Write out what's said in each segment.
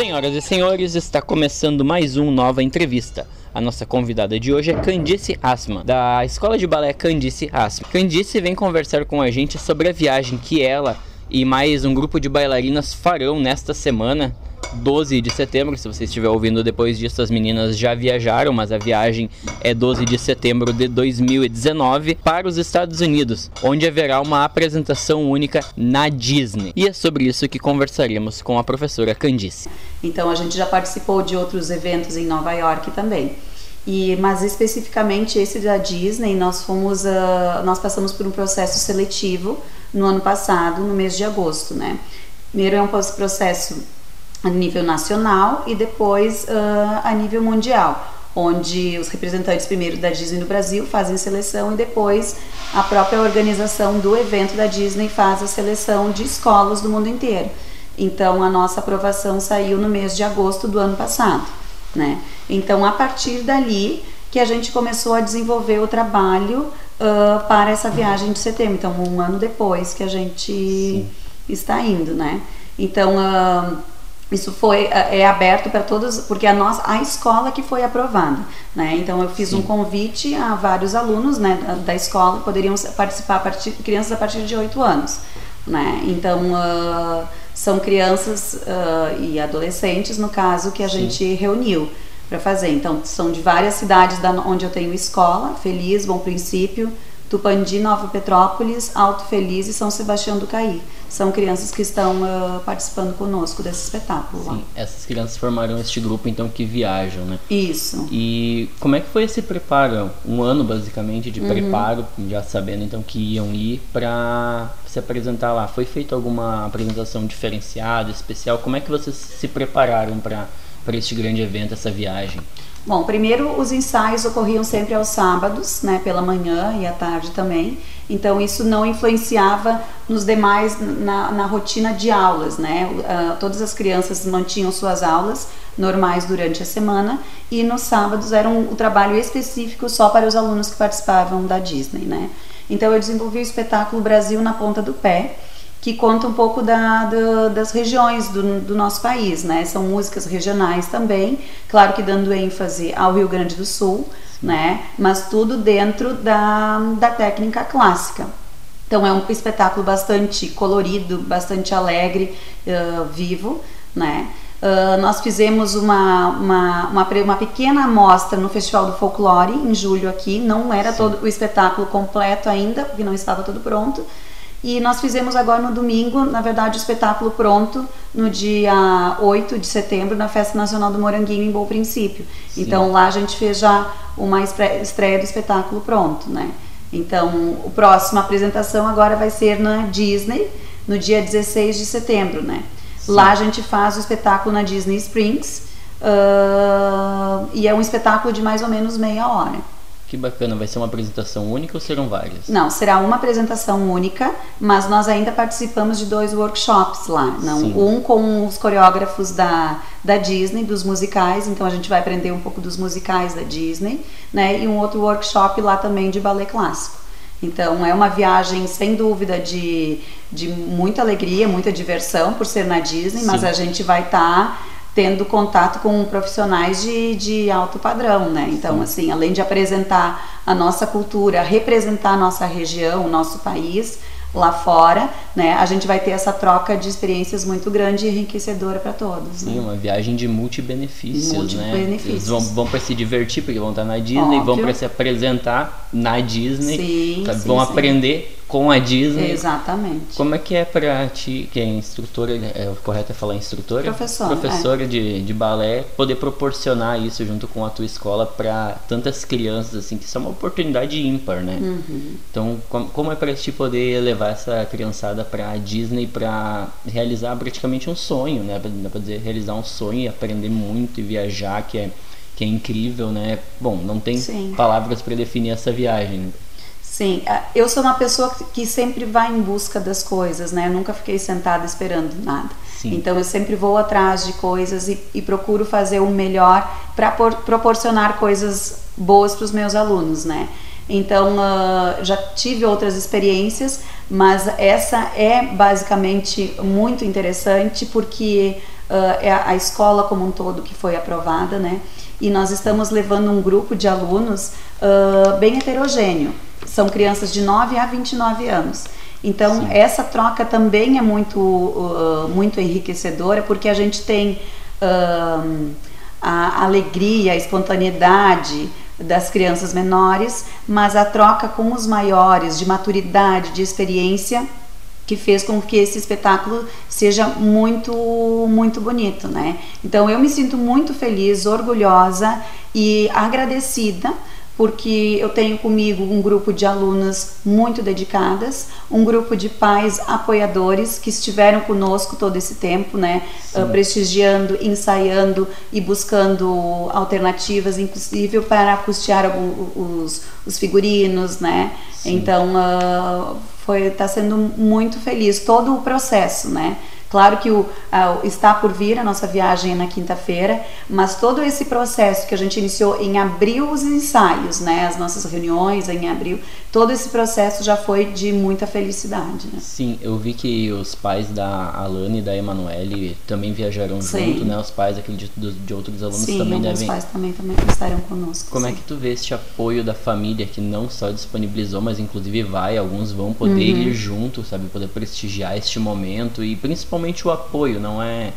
Senhoras e senhores, está começando mais um Nova Entrevista. A nossa convidada de hoje é Candice Asma, da Escola de Balé Candice Asma. Candice vem conversar com a gente sobre a viagem que ela e mais um grupo de bailarinas farão nesta semana 12 de setembro. Se você estiver ouvindo depois disso, as meninas já viajaram, mas a viagem é 12 de setembro de 2019 para os Estados Unidos, onde haverá uma apresentação única na Disney. E é sobre isso que conversaremos com a professora Candice. Então a gente já participou de outros eventos em Nova York também. E, mas especificamente esse da Disney, nós fomos, uh, nós passamos por um processo seletivo no ano passado, no mês de agosto, né? Primeiro é um processo a nível nacional e depois uh, a nível mundial, onde os representantes primeiro da Disney no Brasil fazem seleção e depois a própria organização do evento da Disney faz a seleção de escolas do mundo inteiro. Então a nossa aprovação saiu no mês de agosto do ano passado, né? Então a partir dali que a gente começou a desenvolver o trabalho uh, para essa viagem de setembro. Então um ano depois que a gente Sim. está indo, né? Então uh, isso foi é, é aberto para todos porque a nossa a escola que foi aprovada né então eu fiz Sim. um convite a vários alunos né da, da escola poderiam participar a partir crianças a partir de 8 anos né então uh, são crianças uh, e adolescentes no caso que a Sim. gente reuniu para fazer então são de várias cidades da, onde eu tenho escola Feliz Bom Princípio Tupandi, Nova Petrópolis, Alto Feliz e São Sebastião do Caí. São crianças que estão uh, participando conosco desse espetáculo. Sim, essas crianças formaram este grupo então que viajam, né? Isso. E como é que foi esse preparo? Um ano basicamente de uhum. preparo, já sabendo então que iam ir para se apresentar lá. Foi feita alguma apresentação diferenciada, especial? Como é que vocês se prepararam para para este grande evento, essa viagem? Bom, primeiro os ensaios ocorriam sempre aos sábados, né, pela manhã e à tarde também. Então isso não influenciava nos demais na, na rotina de aulas, né? Uh, todas as crianças mantinham suas aulas normais durante a semana e nos sábados era um, o trabalho específico só para os alunos que participavam da Disney, né? Então eu desenvolvi o espetáculo Brasil na ponta do pé que conta um pouco da, da, das regiões do, do, nosso país, né? São músicas regionais também, claro que dando ênfase ao Rio Grande do Sul, né? Mas tudo dentro da, da técnica clássica. Então é um espetáculo bastante colorido, bastante alegre, uh, vivo, né? Uh, nós fizemos uma, uma, uma, uma, pequena amostra no Festival do Folclore em julho aqui, não era Sim. todo o espetáculo completo ainda, porque não estava todo pronto, e nós fizemos agora no domingo, na verdade, o espetáculo pronto no dia 8 de setembro, na Festa Nacional do Moranguinho, em Bom Princípio. Sim. Então lá a gente fez já uma estreia do espetáculo pronto, né? Então, a próxima apresentação agora vai ser na Disney, no dia 16 de setembro, né? Sim. Lá a gente faz o espetáculo na Disney Springs, uh, e é um espetáculo de mais ou menos meia hora. Que bacana, vai ser uma apresentação única ou serão várias? Não, será uma apresentação única, mas nós ainda participamos de dois workshops lá. Não, um com os coreógrafos da, da Disney, dos musicais, então a gente vai aprender um pouco dos musicais da Disney, né? E um outro workshop lá também de ballet clássico. Então é uma viagem sem dúvida de, de muita alegria, muita diversão por ser na Disney, Sim. mas a gente vai estar tá tendo contato com profissionais de, de alto padrão, né? Então, assim, além de apresentar a nossa cultura, representar a nossa região, o nosso país, lá fora, né? A gente vai ter essa troca de experiências muito grande e enriquecedora para todos. Sim, né? uma viagem de multibenefícios, multi né? Benefícios. Eles vão, vão para se divertir porque vão estar na Disney, Óbvio. vão para se apresentar na Disney, sim, sim, vão sim. aprender com a Disney. Exatamente. Como é que é para ti, que é instrutora, é o correto é falar instrutora? Professora. Professora é. de, de balé, poder proporcionar isso junto com a tua escola para tantas crianças, assim, que isso é uma oportunidade ímpar, né? Uhum. Então, como, como é para ti poder levar essa criançada para a Disney para realizar praticamente um sonho, né? Dá pra dizer, realizar um sonho e aprender muito e viajar, que é, que é incrível, né? Bom, não tem Sim. palavras para definir essa viagem. Sim, eu sou uma pessoa que sempre vai em busca das coisas, né? Eu nunca fiquei sentada esperando nada. Sim. Então eu sempre vou atrás de coisas e, e procuro fazer o melhor para proporcionar coisas boas para os meus alunos, né? Então uh, já tive outras experiências, mas essa é basicamente muito interessante porque é a escola como um todo que foi aprovada, né? E nós estamos levando um grupo de alunos uh, bem heterogêneo. São crianças de 9 a 29 anos. Então, Sim. essa troca também é muito, uh, muito enriquecedora, porque a gente tem uh, a alegria, a espontaneidade das crianças menores, mas a troca com os maiores, de maturidade, de experiência, que fez com que esse espetáculo seja muito muito bonito, né? Então eu me sinto muito feliz, orgulhosa e agradecida porque eu tenho comigo um grupo de alunas muito dedicadas, um grupo de pais apoiadores que estiveram conosco todo esse tempo, né, uh, prestigiando, ensaiando e buscando alternativas, inclusive para custear algum, os, os figurinos, né. Sim. Então uh, foi está sendo muito feliz todo o processo, né. Claro que o, está por vir a nossa viagem na quinta-feira, mas todo esse processo que a gente iniciou em abril os ensaios, né, as nossas reuniões em abril, todo esse processo já foi de muita felicidade. Né? Sim, eu vi que os pais da Alane e da Emanuele também viajaram Sim. junto, né? Os pais acredito de, de outros alunos Sim, também devem. Sim, os pais também, também estarão conosco. Como é sim. é que tu vê este apoio da família que não só disponibilizou, mas inclusive vai, alguns vão poder uhum. ir junto, sabe, poder prestigiar este momento e principalmente o apoio, não é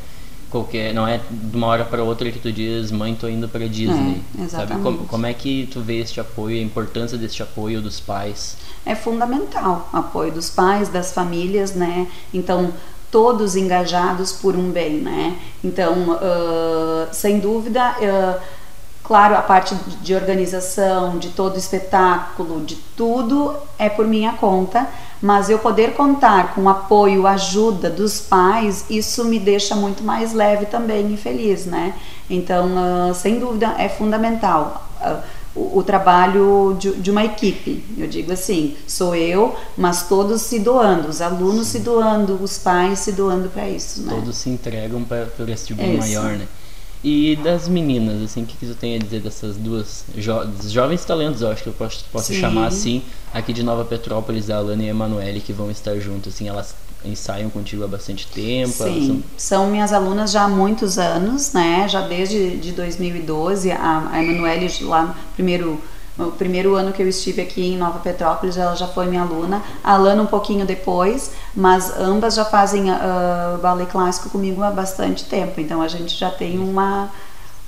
qualquer, não é de uma hora para outra que tu diz, mãe, tô indo para Disney. É, sabe como, como, é que tu vê este apoio, a importância deste apoio dos pais? É fundamental, apoio dos pais, das famílias, né? Então todos engajados por um bem, né? Então, uh, sem dúvida, uh, claro, a parte de organização, de todo o espetáculo, de tudo é por minha conta, mas eu poder contar com apoio, ajuda dos pais, isso me deixa muito mais leve também e feliz, né? Então, uh, sem dúvida, é fundamental. Uh, o, o, trabalho de, de, uma equipe, eu digo assim, sou eu, mas todos se doando, os alunos Sim. se doando, os pais se doando para isso, né? Todos se entregam para esse tipo é maior, né? E das meninas, assim, o que, que tu tem a dizer dessas duas jo jovens talentos, eu acho que eu posso, posso chamar assim, aqui de Nova Petrópolis, a Alana e a Emanuele, que vão estar juntas, assim, elas ensaiam contigo há bastante tempo? Sim, são... são... minhas alunas já há muitos anos, né, já desde de 2012, a, a Emanuele lá no primeiro no primeiro ano que eu estive aqui em Nova Petrópolis, ela já foi minha aluna. A Alana um pouquinho depois, mas ambas já fazem uh, ballet clássico comigo há bastante tempo. Então a gente já tem uma,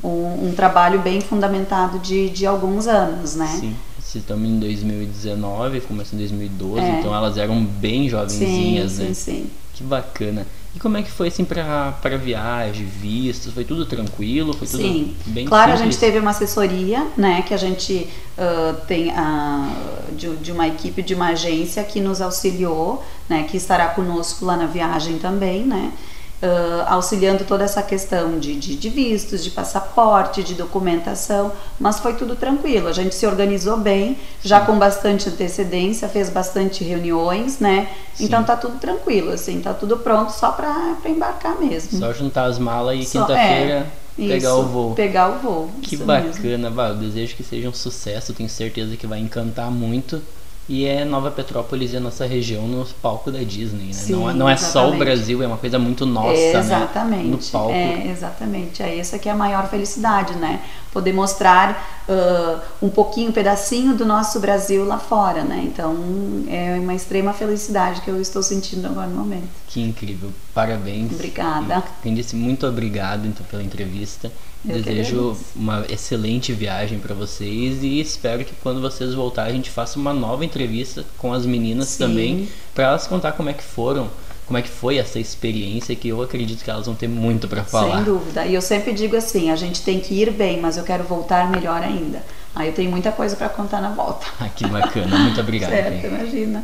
um, um trabalho bem fundamentado de, de alguns anos, né? Sim. Estamos em 2019, começou em 2012, é. então elas eram bem jovenzinhas, sim, né? Sim, sim. Que bacana. E como é que foi assim para viagem, vistos? Foi tudo tranquilo? Foi tudo Sim. bem Claro, simples? a gente teve uma assessoria, né, que a gente uh, tem a, de, de, uma equipe de uma agência que nos auxiliou, né, que estará conosco lá na viagem também, né? Uh, auxiliando toda essa questão de, de, de, vistos, de passaporte, de documentação, mas foi tudo tranquilo. A gente se organizou bem, já com bastante antecedência, fez bastante reuniões, né? Sim. Então tá tudo tranquilo, assim, tá tudo pronto só para embarcar mesmo. Só juntar as malas e quinta-feira. É. Pegar Isso, o voo. Pegar o voo. Que bacana, eu desejo que seja um sucesso, tenho certeza que vai encantar muito. E é Nova Petrópolis e a nossa região no palco da Disney, né? Sim, não, é, não é só o Brasil, é uma coisa muito nossa, né? exatamente, né? No palco. É, exatamente. É essa que é a maior felicidade, né? Poder mostrar uh, um pouquinho, um pedacinho do nosso Brasil lá fora, né? Então é uma extrema felicidade que eu estou sentindo agora no momento. Que incrível. Parabéns. Obrigada. Quem disse muito obrigado então pela entrevista. Eu Desejo uma excelente viagem para vocês e espero que quando vocês voltarem a gente faça uma nova entrevista com as meninas Sim. também para elas contar como é que foram, como é que foi essa experiência que eu acredito que elas vão ter muito para falar. Sem dúvida. E eu sempre digo assim, a gente tem que ir bem, mas eu quero voltar melhor ainda. Aí eu tenho muita coisa para contar na volta. Ah, que bacana. Muito obrigado. certo, imagina.